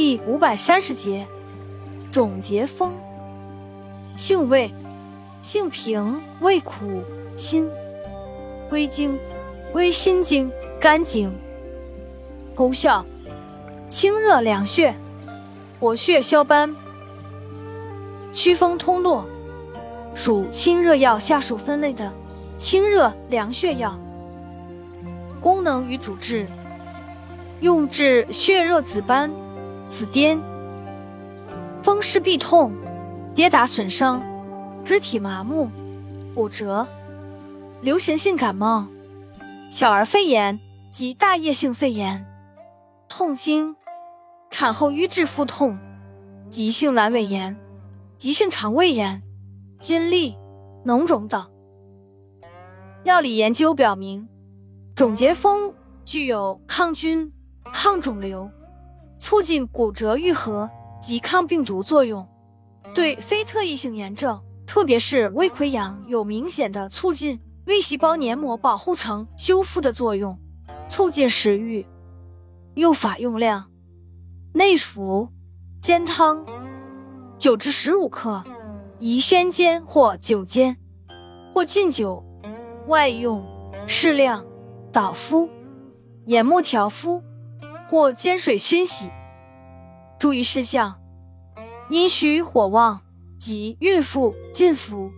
第五百三十节，种节风。性味，性平，味苦，辛。归经，归心经、肝经。功效，清热凉血，活血消斑，祛风通络。属清热药下属分类的清热凉血药。功能与主治，用治血热紫斑。紫癜、风湿痹痛、跌打损伤、肢体麻木、骨折、流行性感冒、小儿肺炎及大叶性肺炎、痛经、产后瘀滞腹痛、急性阑尾炎、急性肠胃炎、菌痢、脓肿等。药理研究表明，种节风具有抗菌、抗肿瘤。促进骨折愈合及抗病毒作用，对非特异性炎症，特别是胃溃疡有明显的促进胃细胞黏膜保护层修复的作用，促进食欲。用法用量：内服，煎汤，九至十五克，宜宣煎或酒煎，或浸酒；外用，适量，捣敷，研末调敷。或煎水熏洗。注意事项：阴虚火旺及孕妇禁服。